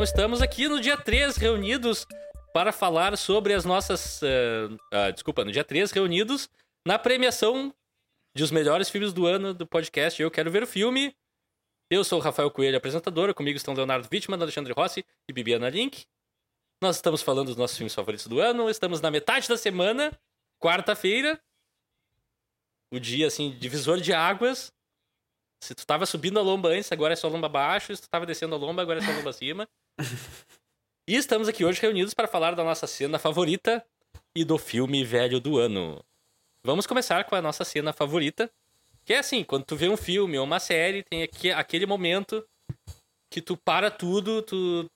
Então estamos aqui no dia 3 reunidos para falar sobre as nossas. Uh, uh, desculpa, no dia 3 reunidos na premiação de os melhores filmes do ano do podcast Eu Quero Ver o Filme. Eu sou o Rafael Coelho, apresentador. Comigo estão Leonardo Wittmann, Alexandre Rossi e Bibiana Link. Nós estamos falando dos nossos filmes favoritos do ano. Estamos na metade da semana, quarta-feira. O dia, assim, divisor de águas. Se tu tava subindo a lomba antes, agora é só lomba abaixo. Se tu tava descendo a lomba, agora é só lomba acima. E estamos aqui hoje reunidos para falar da nossa cena favorita e do filme velho do ano. Vamos começar com a nossa cena favorita. Que é assim, quando tu vê um filme ou uma série, tem aqui, aquele momento que tu para tudo, tu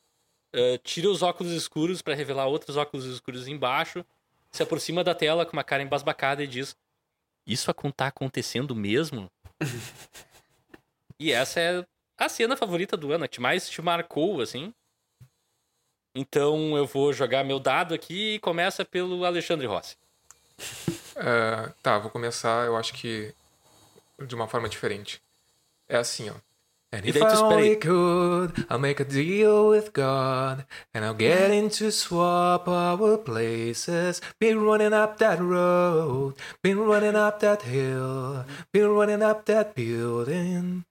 uh, tira os óculos escuros para revelar outros óculos escuros embaixo, se aproxima da tela com uma cara embasbacada e diz: Isso tá acontecendo mesmo? e essa é a cena favorita do ano, que mais te marcou, assim. Então eu vou jogar meu dado aqui e começa pelo Alexandre Rossi. Uh, tá, vou começar, eu acho que de uma forma diferente. É assim, ó. And if I only could, I'll make a deal with God, and I'll get into swap our places. Been running up that road, been running up that hill, been running up that building.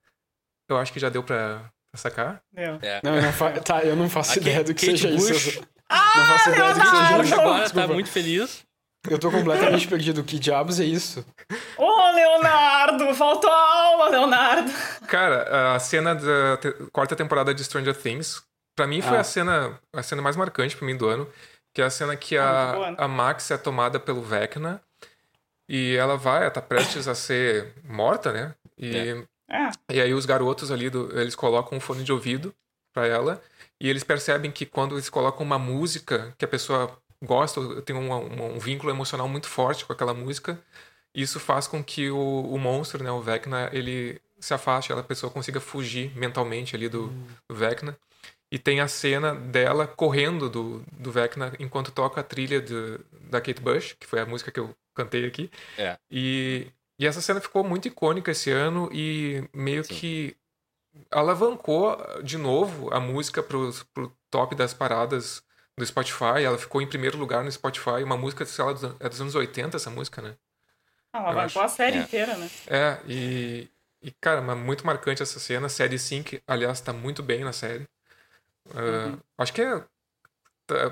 Eu acho que já deu pra, pra sacar. É. é. Não, eu não, fa tá, eu não faço ideia do que Kate seja Bush. isso. Ah, não faço ideia do que seja isso. Agora tá muito feliz. Eu tô completamente perdido. Que diabos é isso? Ô, oh, Leonardo! Faltou aula, Leonardo! Cara, a cena da te quarta temporada de Stranger Things, pra mim foi ah. a cena a cena mais marcante pra mim do ano. Que é a cena que a, a Max é tomada pelo Vecna. E ela vai, ela tá prestes a ser morta, né? E, é. É. e aí os garotos ali, do, eles colocam um fone de ouvido pra ela. E eles percebem que quando eles colocam uma música que a pessoa gosto, eu tenho um, um, vínculo emocional muito forte com aquela música. Isso faz com que o, o monstro, né, o Vecna, ele se afaste, a pessoa consiga fugir mentalmente ali do, hum. do Vecna. E tem a cena dela correndo do, do Vecna enquanto toca a trilha de, da Kate Bush, que foi a música que eu cantei aqui. É. E, e essa cena ficou muito icônica esse ano e meio Sim. que alavancou de novo a música pro, pro top das paradas do Spotify. Ela ficou em primeiro lugar no Spotify. Uma música, sei lá, é dos anos 80, essa música, né? Ah, ela vai a série é. inteira, né? É, e, e, cara, muito marcante essa cena. Série 5, aliás, tá muito bem na série. Uh, uhum. Acho que é,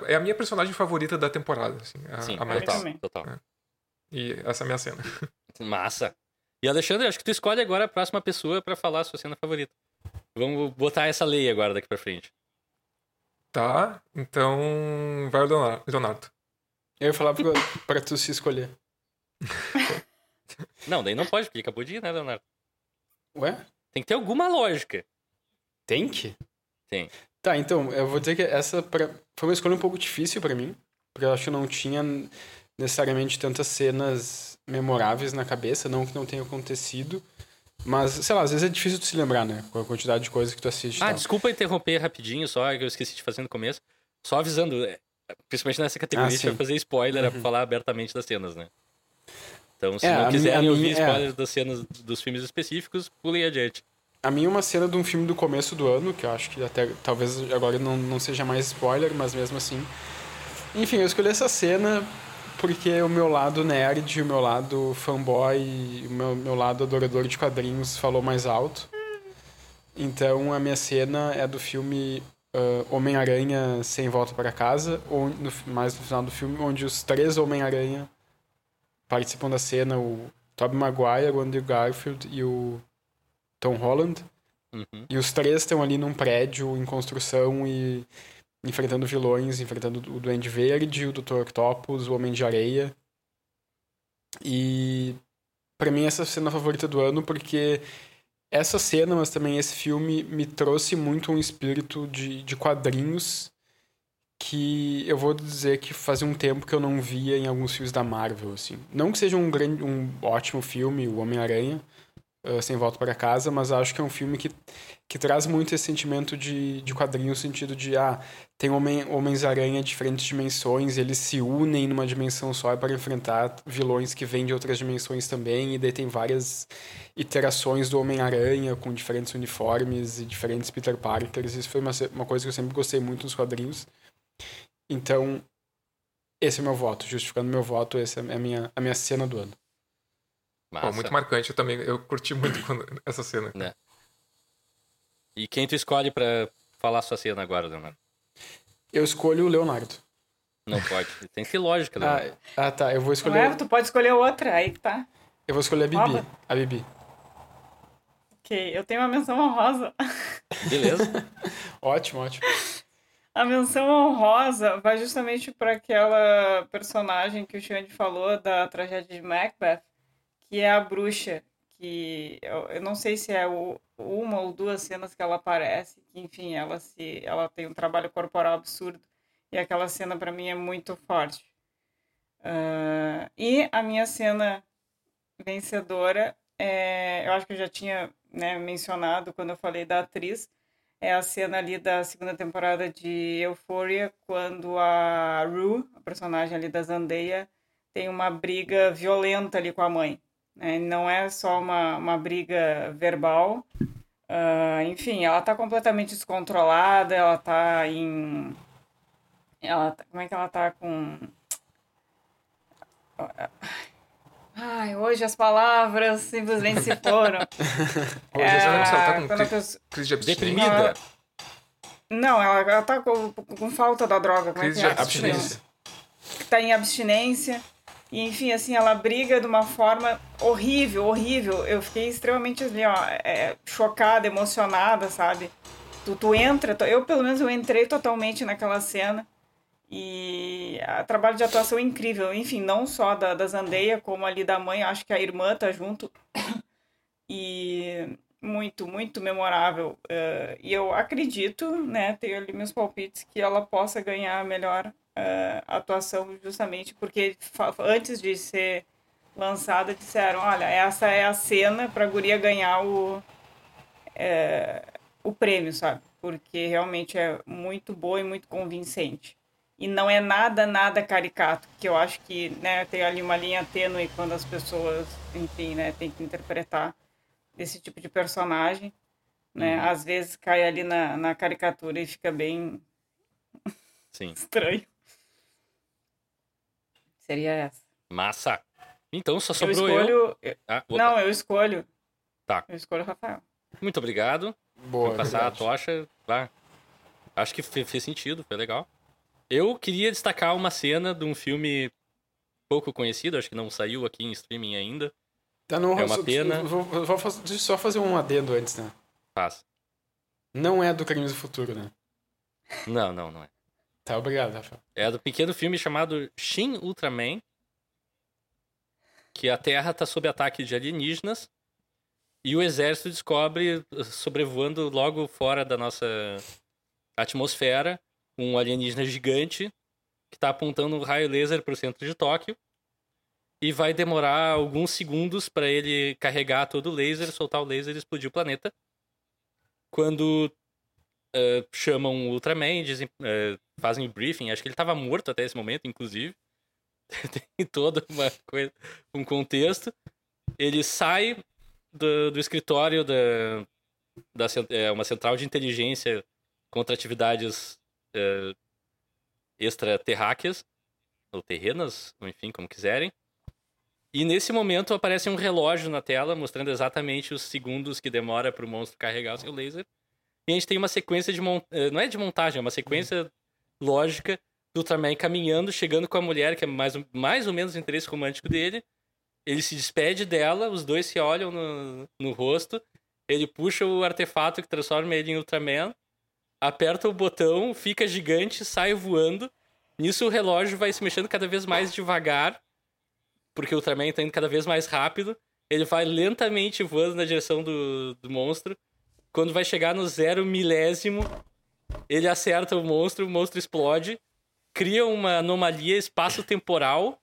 é a minha personagem favorita da temporada. Assim, a, Sim, a total. total. É. E essa é a minha cena. Massa. E Alexandre, acho que tu escolhe agora a próxima pessoa para falar a sua cena favorita. Vamos botar essa lei agora daqui pra frente. Tá, então vai o Leonardo. Eu ia falar pra, pra tu se escolher. Não, daí não pode, porque acabou de ir, né, Leonardo? Ué? Tem que ter alguma lógica. Tem que? Tem. Tá, então, eu vou dizer que essa pra... foi uma escolha um pouco difícil para mim, porque eu acho que não tinha necessariamente tantas cenas memoráveis na cabeça, não que não tenha acontecido, mas, sei lá, às vezes é difícil de se lembrar, né? Com a quantidade de coisas que tu assiste. Ah, tal. desculpa interromper rapidinho, só que eu esqueci de fazer no começo. Só avisando, é, principalmente nessa categoria, ah, a gente vai fazer spoiler, uhum. é pra falar abertamente das cenas, né? Então, se é, não quiserem ouvir é. spoilers é. das cenas dos filmes específicos, pulem adiante. A minha uma cena de um filme do começo do ano, que eu acho que até talvez agora não, não seja mais spoiler, mas mesmo assim. Enfim, eu escolhi essa cena porque o meu lado nerd, o meu lado fanboy, o meu, meu lado adorador de quadrinhos falou mais alto. Então a minha cena é do filme uh, Homem-Aranha Sem Volta para Casa, ou no, mais no final do filme, onde os três Homem-Aranha participam da cena, o Tobey Maguire, o Andrew Garfield e o Tom Holland. Uhum. E os três estão ali num prédio em construção e enfrentando vilões, enfrentando o Duende Verde, o Dr. Octopus, o Homem de Areia. E para mim essa é cena favorita do ano porque essa cena, mas também esse filme me trouxe muito um espírito de, de quadrinhos que eu vou dizer que fazia um tempo que eu não via em alguns filmes da Marvel, assim. Não que seja um grande, um ótimo filme, o Homem-Aranha, uh, Sem Volta para Casa, mas acho que é um filme que, que traz muito esse sentimento de, de quadrinho, no sentido de, ah, tem homem, Homens-Aranha de diferentes dimensões, eles se unem numa dimensão só para enfrentar vilões que vêm de outras dimensões também, e daí tem várias iterações do Homem-Aranha com diferentes uniformes e diferentes Peter Parkers. Isso foi uma, uma coisa que eu sempre gostei muito nos quadrinhos. Então, esse é meu voto. Justificando meu voto, essa é a minha, a minha cena do ano. Pô, muito marcante. Eu também eu curti muito quando, essa cena. É. E quem tu escolhe pra falar sua cena agora, Leonardo? Eu escolho o Leonardo. Não pode. Tem que ter lógica, né? Ah, ah, tá. Eu vou escolher. Ué, tu pode escolher outra, aí que tá. Eu vou escolher a Bibi. Rouba. A Bibi. Ok, eu tenho uma menção honrosa. Beleza. Ótimo, ótimo. A menção honrosa vai justamente para aquela personagem que o Xande falou da tragédia de Macbeth, que é a bruxa, que eu, eu não sei se é o, uma ou duas cenas que ela aparece, que enfim, ela se ela tem um trabalho corporal absurdo e aquela cena para mim é muito forte. Uh, e a minha cena vencedora, é, eu acho que eu já tinha né, mencionado quando eu falei da atriz, é a cena ali da segunda temporada de Euphoria, quando a Rue, a personagem ali da Zandeia, tem uma briga violenta ali com a mãe. Né? Não é só uma, uma briga verbal. Uh, enfim, ela tá completamente descontrolada, ela tá em. Ela, tá- como é que ela tá com. Ai, hoje as palavras simplesmente se foram. Hoje é, ela tá com quando a cri- pessoa- crise de abstinência. Deprimida. Não, ela, ela tá com, com falta da droga. Como é Crise que de é? abstinência. Tá em abstinência. E, enfim, assim, ela briga de uma forma horrível, horrível. Eu fiquei extremamente, assim, ó, é, chocada, emocionada, sabe? Tu, tu entra, tu- eu pelo menos eu entrei totalmente naquela cena. E o trabalho de atuação é incrível. Enfim, não só da, da Zandeia, como ali da mãe, acho que a irmã tá junto. E muito, muito memorável. Eh, e eu acredito, né, tenho ali meus palpites, que ela possa ganhar a melhor eh, atuação, justamente porque antes de ser lançada disseram: olha, essa é a cena para a Guria ganhar o, eh, o prêmio, sabe? Porque realmente é muito boa e muito convincente. E não é nada, nada caricato, que eu acho que né, tem ali uma linha tênue quando as pessoas, enfim, né, tem que interpretar desse tipo de personagem, né? Às vezes cai ali na, na caricatura e fica bem Sim. estranho. Seria essa. Massa. Então só sobrou eu. escolho. eu- Ah. Não, eu escolho. Tá. Eu escolho o Rafael. Muito obrigado. Boa. Vou passar verdade. a tocha. Vá. Acho que fe- fez sentido, foi legal. Eu queria destacar uma cena de um filme pouco conhecido, acho que não saiu aqui em streaming ainda. Tá, não, É uma só- pena. Vou, vou, fazer- deixa eu só fazer um adendo antes, né? Faz. Não é do Crimes do Futuro, né? Não, não, não é. Tá, obrigado, Rafael. É do pequeno filme chamado Shin Ultraman, que a Terra está sob ataque de alienígenas e o exército descobre, sobrevoando logo fora da nossa atmosfera, um alienígena gigante que está apontando um raio laser para o centro de Tóquio e vai demorar alguns segundos para ele carregar todo o laser, soltar o laser e explodir o planeta. Quando eh, chamam o Ultraman, dizem, eh, fazem briefing, acho que ele estava morto até esse momento, inclusive. Tem toda uma coisa, um contexto. Ele sai do, do escritório da, da é, uma central de inteligência contra atividades é, extraterráqueas, ou terrenas, ou enfim, como quiserem. E nesse momento aparece um relógio na tela mostrando exatamente os segundos que demora para o monstro carregar o seu laser. E a gente tem uma sequência de mon... eh, não é de montagem, é uma sequência lógica do Ultraman caminhando, chegando com a mulher, que é mais, mais ou menos o interesse romântico dele. Ele se despede dela, os dois se olham no, no rosto. Ele puxa o artefato que transforma ele em Ultraman, aperta o botão, fica gigante, sai voando. Nisso o relógio vai se mexendo cada vez mais devagar, porque o Ultraman está indo cada vez mais rápido. Ele vai lentamente voando na direção do, do monstro. Quando vai chegar no zero milésimo, ele acerta o monstro, o monstro explode, cria uma anomalia espaço-temporal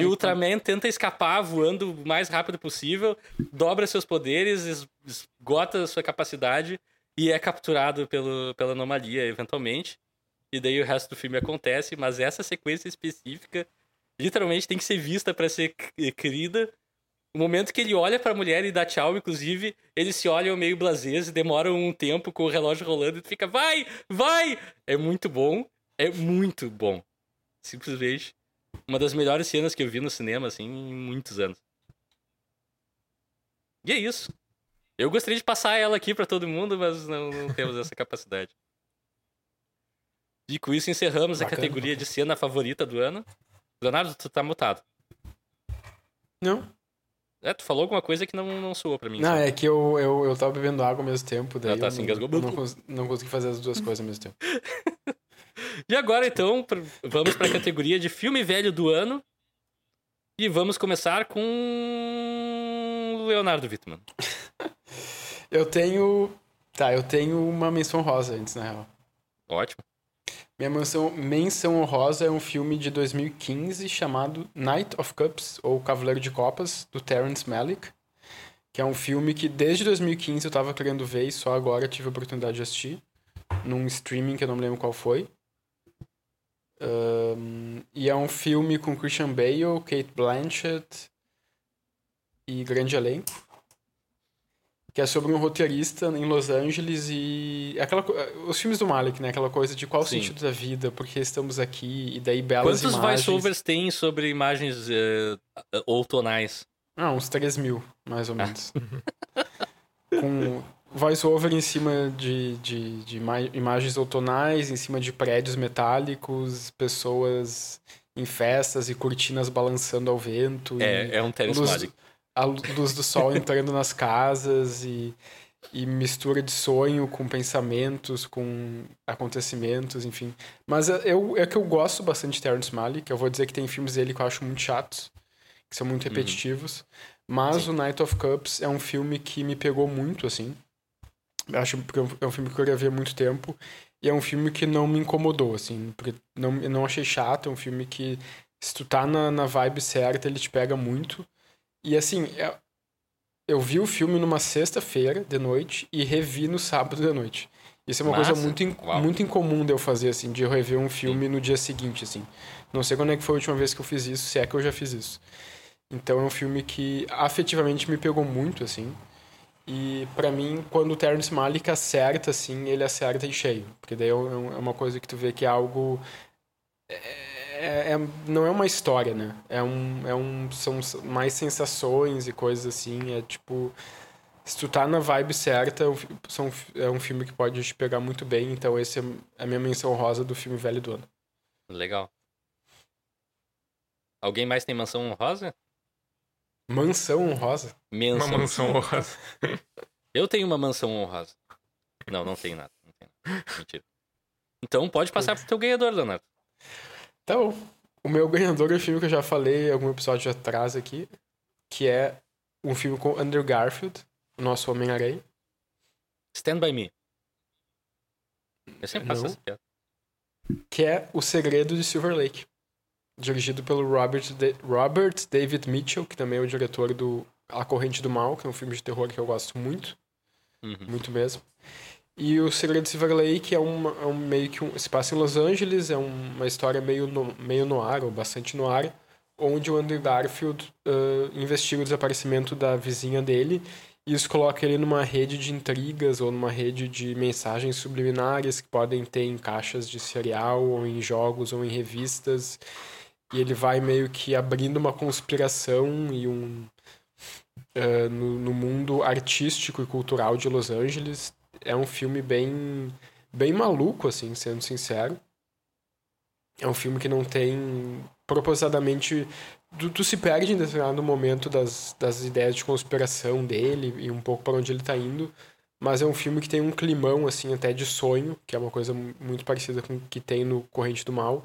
E o Ultraman tenta escapar voando o mais rápido possível, dobra seus poderes, esgota sua capacidade e é capturado pelo, pela anomalia eventualmente. E daí o resto do filme acontece, mas essa sequência específica literalmente tem que ser vista para ser querida. O momento que ele olha para a mulher e dá tchau, inclusive, eles se olham meio blasés e demoram um tempo com o relógio rolando e fica, vai, vai! É muito bom, é muito bom. Simplesmente uma das melhores cenas que eu vi no cinema, assim, em muitos anos. E é isso. Eu gostaria de passar ela aqui para todo mundo, mas não, não temos essa capacidade. E com isso encerramos Bacana. a categoria de cena favorita do ano. Leonardo, tu tá mutado. Não. É, tu falou alguma coisa que não, não soou pra mim. Não, sabe? é que eu, eu, eu tava bebendo água ao mesmo tempo. Daí ah, tá, assim, engasgou. Não, não, não consegui fazer as duas coisas ao mesmo tempo. e agora, então, vamos pra categoria de filme velho do ano. E vamos começar com Leonardo Wittmann. eu tenho. Tá, eu tenho uma menção rosa antes, na real. Ótimo. Minha menção, menção honrosa é um filme de 2015 chamado Knight of Cups, ou Cavaleiro de Copas, do Terrence Malick. Que é um filme que desde 2015 eu tava querendo ver e só agora tive a oportunidade de assistir. Num streaming que eu não me lembro qual foi. Um, e é um filme com Christian Bale, Kate Blanchett e grande elenco que é sobre um roteirista em Los Angeles e aquela os filmes do Malik, né, aquela coisa de qual o sentido da vida, porque estamos aqui e daí belas Quantos imagens. Quantos voiceovers tem sobre imagens uh, outonais? Ah, uns 3 mil, mais ou menos. Com voiceover em cima de, de, de imagens outonais, em cima de prédios metálicos, pessoas em festas e cortinas balançando ao vento. É, é um Terence Malick a luz do sol entrando nas casas e, e mistura de sonho com pensamentos, com acontecimentos, enfim. Mas eu, é que eu gosto bastante de Terrence Malick, eu vou dizer que tem filmes dele que eu acho muito chatos, que são muito uhum. repetitivos. Uhum. Mas Sim. o Night of Cups é um filme que me pegou muito, assim. Eu acho que é um filme que eu ver há muito tempo. E é um filme que não me incomodou, assim. Porque não, eu não achei chato, é um filme que, se tu tá na, na vibe certa, ele te pega muito. E assim, é, eu vi o filme numa sexta-feira de noite e revi no sábado de noite. Isso é uma Massa. coisa muito, in, muito incomum de eu fazer, assim, de eu rever um filme Sim. no dia seguinte, assim. Não sei quando é que foi a última vez que eu fiz isso, se é que eu já fiz isso. Então é um filme que afetivamente me pegou muito, assim. E para mim, quando o Terrence Malick acerta, assim, ele acerta em cheio. Porque daí é, é uma coisa que tu vê que é algo... É é, é, não é uma história, né? É um, é um, são mais sensações e coisas assim. É tipo. Se tu tá na vibe certa, é são, é um filme que pode te pegar muito bem. Então, esse é a minha menção rosa do filme Velho do Ano. Legal. Alguém mais tem mansão honrosa? Mansão honrosa? Menção. Uma mansão honrosa. Eu tenho uma mansão honrosa. Não, não tenho nada. Não tenho nada. Mentira. Então pode passar pro teu ganhador, Leonardo. Então, o meu ganhador é um filme que eu já falei algum episódio atrás aqui, que é um filme com Andrew Garfield, o nosso Homem-Aranha. Stand By Me. Eu sempre faço essa piada. Que é O Segredo de Silver Lake. Dirigido pelo Robert, de Robert David Mitchell, que também é o diretor do A Corrente do Mal, que é um filme de terror que eu gosto muito. Uhum. Muito mesmo. E o Segredo de Silver Lake é, é um meio que um, se passa em Los Angeles, é uma história meio no, meio no ar, ou bastante no ar, onde o Andrew Garfield uh, investiga o desaparecimento da vizinha dele e isso coloca ele numa rede de intrigas ou numa rede de mensagens subliminares que podem ter em caixas de cereal ou em jogos ou em revistas. E ele vai meio que abrindo uma conspiração e um uh, no, no mundo artístico e cultural de Los Angeles é um filme bem, bem maluco, assim, sendo sincero. É um filme que não tem propositadamente. Tu, tu se perde em determinado momento das, das ideias de conspiração dele e um pouco para onde ele está indo. Mas é um filme que tem um climão, assim, até de sonho, que é uma coisa muito parecida com o que tem no Corrente do Mal,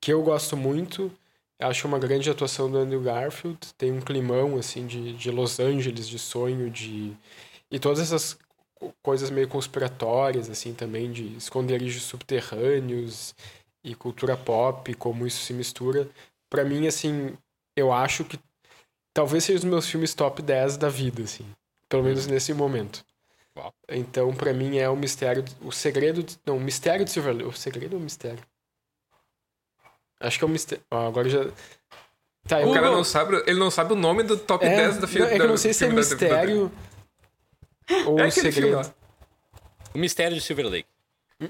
que eu gosto muito. Acho uma grande atuação do Andrew Garfield. Tem um climão, assim, de, de Los Angeles, de sonho, de. E todas essas coisas meio conspiratórias, assim, também, de esconderijos subterrâneos e cultura pop, como isso se mistura. para mim, assim, eu acho que talvez seja os meus filmes top 10 da vida, assim. Pelo menos uhum. nesse momento. Uau. Então, para mim, é o mistério. O segredo. Não, o mistério de Silver Lake. O segredo ou o mistério? Acho que é o mistério. Ah, agora já. Tá, o cara não sabe, ele não sabe o nome do top é, 10 da filme. É que eu não sei se é mistério ou é segredo. O mistério de Silver Lake.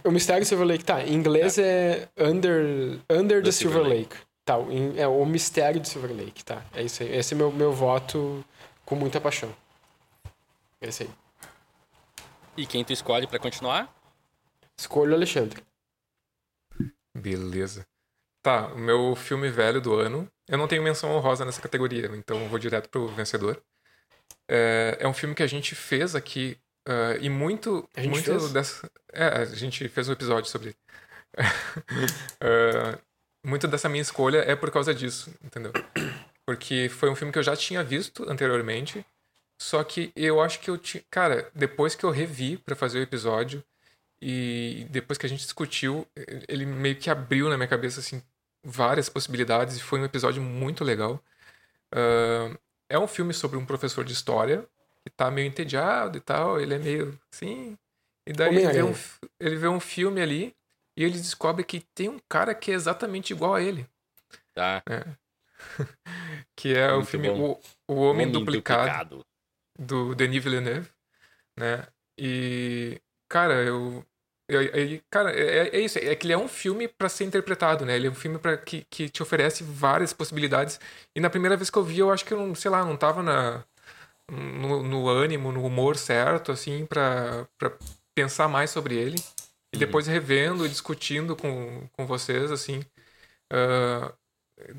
O mistério de Silver Lake, tá. Em inglês é, é Under, Under the, Silver, Silver Lake. Lake. Tá, é o mistério de Silver Lake, tá. É isso aí. Esse é meu, meu voto com muita paixão. É esse aí. E quem tu escolhe para continuar? Escolho o Alexandre. Beleza. Tá, o meu filme velho do ano. Eu não tenho menção honrosa nessa categoria, então eu vou direto pro vencedor. É, é um filme que a gente fez aqui uh, e muito. A gente muito fez? Dessa, é, a gente fez um episódio sobre. uh, muito dessa minha escolha é por causa disso, entendeu? Porque foi um filme que eu já tinha visto anteriormente só que eu acho que eu tinha. Cara, depois que eu revi para fazer o episódio e depois que a gente discutiu, ele meio que abriu na minha cabeça, assim, várias possibilidades e foi um episódio muito legal. Uh, é um filme sobre um professor de história que tá meio entediado e tal, ele é meio assim. E daí ele vê, um, ele vê um filme ali e ele descobre que tem um cara que é exatamente igual a ele. Tá. É. que é muito o filme o, o, Homem, Homem Duplicado. Duplicado do Denis Villeneuve, né? E, cara, eu. Cara, é, é, isso. É que ele é um filme para ser interpretado, né? Ele é um filme para que, que te oferece várias possibilidades. E na primeira vez que eu vi, eu acho que eu não, sei lá, não tava na, no, no ânimo, no humor certo, assim, para pensar mais sobre ele. E uhum. depois revendo e discutindo com, com vocês, assim. Uh,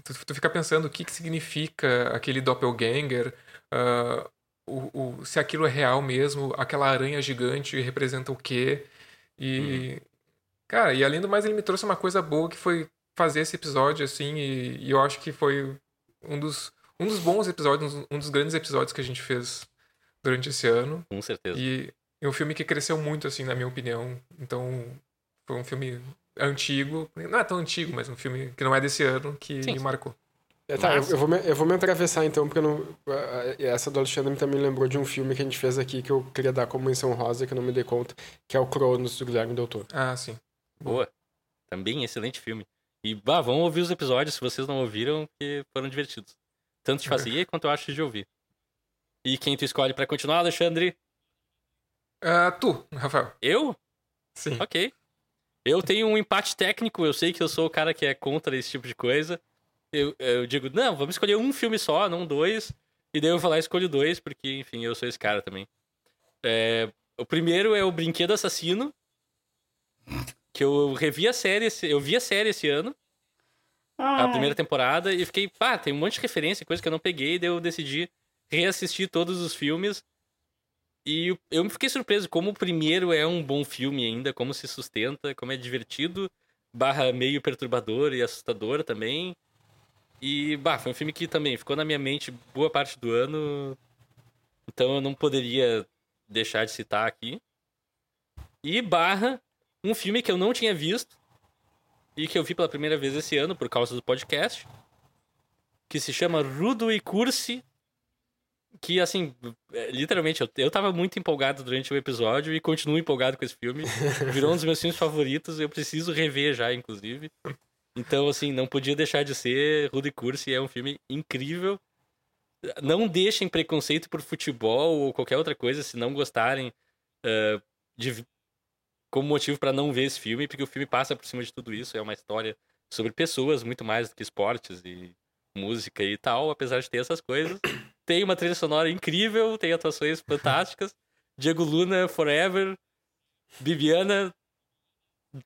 tu, tu fica pensando o que, que significa aquele doppelganger, uh, o, o, se aquilo é real mesmo, aquela aranha gigante representa o quê. E, uhum. cara, e além do mais, ele me trouxe uma coisa boa que foi fazer esse episódio, assim, e, e, eu acho que foi um dos, um dos bons episódios, um dos grandes episódios que a gente fez durante esse ano. Com certeza. E é um filme que cresceu muito, assim, na minha opinião. Então, foi um filme antigo, não é tão antigo, mas um filme que não é desse ano, que Sim. me marcou. É, tá, eu, eu, vou me, eu vou me atravessar então, porque não, essa do Alexandre também lembrou de um filme que a gente fez aqui que eu queria dar como menção rosa, que eu não me dei conta, que é o Cronos do Guilherme Del Toro. Ah, sim. Boa. Também excelente filme. E bah, vão ouvir os episódios se vocês não ouviram, que foram divertidos. Tanto de fazer quanto eu acho de ouvir. E quem tu escolhe para continuar, Alexandre? Uh, tu, Rafael. Eu? Sim. Ok. Eu tenho um empate técnico, eu sei que eu sou o cara que é contra esse tipo de coisa eu, eu digo, não, vamos escolher um filme só, não dois. E daí eu vou lá e escolho dois, porque, enfim, eu sou esse cara também. É, o primeiro é o Brinquedo Assassino. Que eu revi a série, eu vi a série esse ano. Ai. A primeira temporada, e fiquei, pá, tem um monte de referência, coisa que eu não peguei, daí eu decidi reassistir todos os filmes. E eu fiquei surpreso como o primeiro é um bom filme ainda, como se sustenta, como é divertido, barra meio perturbador e assustador também. E, bah, foi um filme que também ficou na minha mente boa parte do ano. Então eu não poderia deixar de citar aqui. E barra um filme que eu não tinha visto e que eu vi pela primeira vez esse ano por causa do podcast, que se chama Rudo e Cursi, que assim, é, literalmente eu, eu tava muito empolgado durante o episódio e continuo empolgado com esse filme. Virou um dos meus filmes favoritos, eu preciso rever já, inclusive. Então, assim, não podia deixar de ser Rudy Cursi, é um filme incrível. Não deixem preconceito por futebol ou qualquer outra coisa se não gostarem uh, de como motivo para não ver esse filme, porque o filme passa por cima de tudo isso, é uma história sobre pessoas muito mais do que esportes e música e tal, apesar de ter essas coisas. Tem uma trilha sonora incrível, tem atuações fantásticas. Diego Luna, Forever. Bibiana,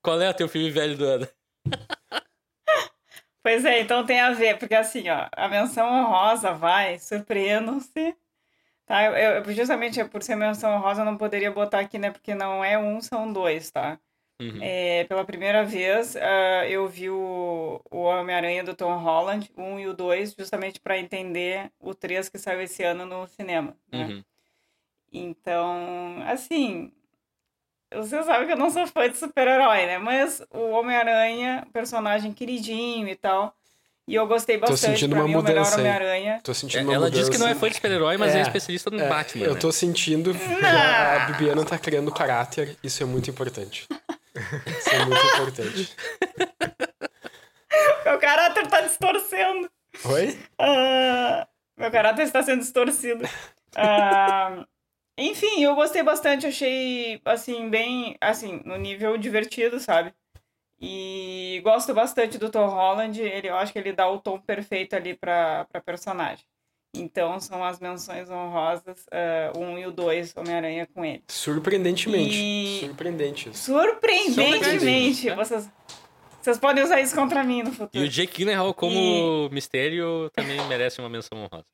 qual é o teu filme velho do ano? Pois é, então tem a ver, porque assim, ó, a menção honrosa vai, surpreendam-se. Tá? Eu, eu, justamente por ser menção honrosa, eu não poderia botar aqui, né? Porque não é um, são dois, tá? Uhum. É, pela primeira vez, uh, eu vi o, o Homem-Aranha do Tom Holland, um e o dois, justamente para entender o três que saiu esse ano no cinema. Né? Uhum. Então, assim, você sabe que eu não sou fã de super-herói, né? Mas o Homem-Aranha, personagem queridinho e tal. E eu gostei bastante. Tô sentindo pra uma mim, mudança. Homem-Aranha. Tô sentindo É, uma ela mudança. diz que não é fã de super-herói, mas é, especialista no é, Batman. Eu né? tô sentindo que a Bibiana tá criando caráter. Isso é muito importante. Isso é muito importante. Meu caráter tá distorcendo. Oi? Ah, meu caráter está sendo distorcido. Ah, enfim, eu gostei bastante, achei, assim, bem, assim, no nível divertido, sabe? E gosto bastante do Tom Holland, ele, eu acho que ele dá o tom perfeito ali pra, pra personagem. Então, são as menções honrosas, o 1 e o 2, Homem-Aranha com ele. Surpreendentemente. E- Surpreendente. Surpreendentemente, vocês, vocês podem usar isso contra mim no E futuro. o Jake Gyllenhaal como mistério também merece uma menção honrosa.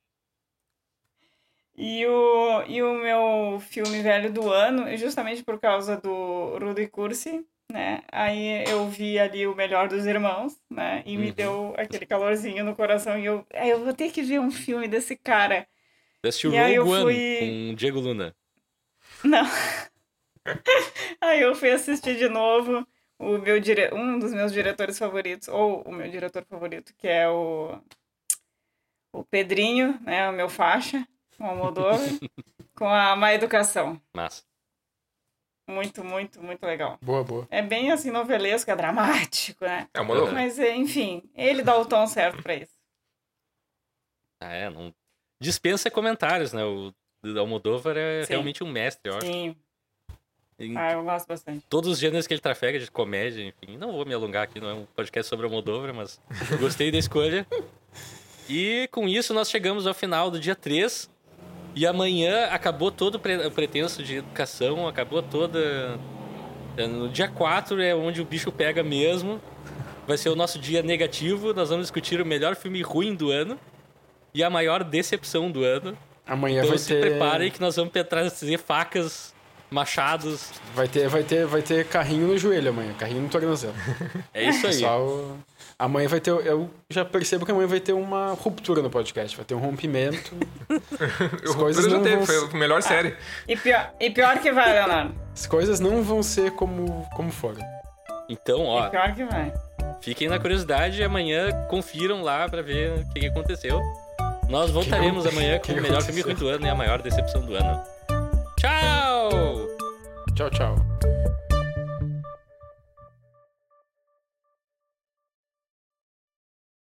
E o, e o meu filme velho do ano, justamente por causa do Rudy Cursi, né? Aí eu vi ali o melhor dos irmãos, né? E me Uhum. deu aquele calorzinho no coração. E eu, "É, eu vou ter que ver um filme desse cara. Você assistiu E aí eu fui- com Diego Luna. Não. Aí eu fui assistir de novo o meu dire... um dos meus diretores favoritos, ou o meu diretor favorito, que é o, o Pedrinho, né? O meu faixa, o Almodóvar, com a Má Educação. Massa. Muito, muito, muito legal. Boa, boa. É bem assim, novelesco, é dramático, né? É uma. Mas, é, enfim, ele dá o tom certo pra isso. Ah, é, não... Dispensa comentários, né? O o Almodóvar é Sim. realmente um mestre, eu acho. Sim. Em Ah, eu gosto bastante. todos os gêneros que ele trafega, de comédia, enfim. Não vou me alongar aqui, não é um podcast sobre Almodóvar, mas gostei da escolha. E com isso nós chegamos ao final do dia 3. E amanhã acabou todo o pre- o pretenso de educação, acabou toda. é, No dia 4 é onde o bicho pega mesmo. Vai ser o nosso dia negativo. Nós vamos discutir o melhor filme ruim do ano e a maior decepção do ano. Amanhã Então vai se ter. preparem que nós vamos trazer facas, machados. Vai ter, vai ter, vai ter carrinho no joelho amanhã, carrinho no tornozelo. É isso aí. O- Amanhã vai ter. Eu já percebo que amanhã vai ter uma ruptura no podcast, vai ter um rompimento. As coisas já não teve, vão foi a melhor série. E pior, e pior que vai, Leonardo. As coisas não vão ser como, como foram. Então, ó, E pior que vai. Fiquem na curiosidade e amanhã confiram lá pra ver o que, que aconteceu. Nós voltaremos amanhã com que o melhor aconteceu? filme do ano e a maior decepção do ano. Tchau! Tchau, tchau.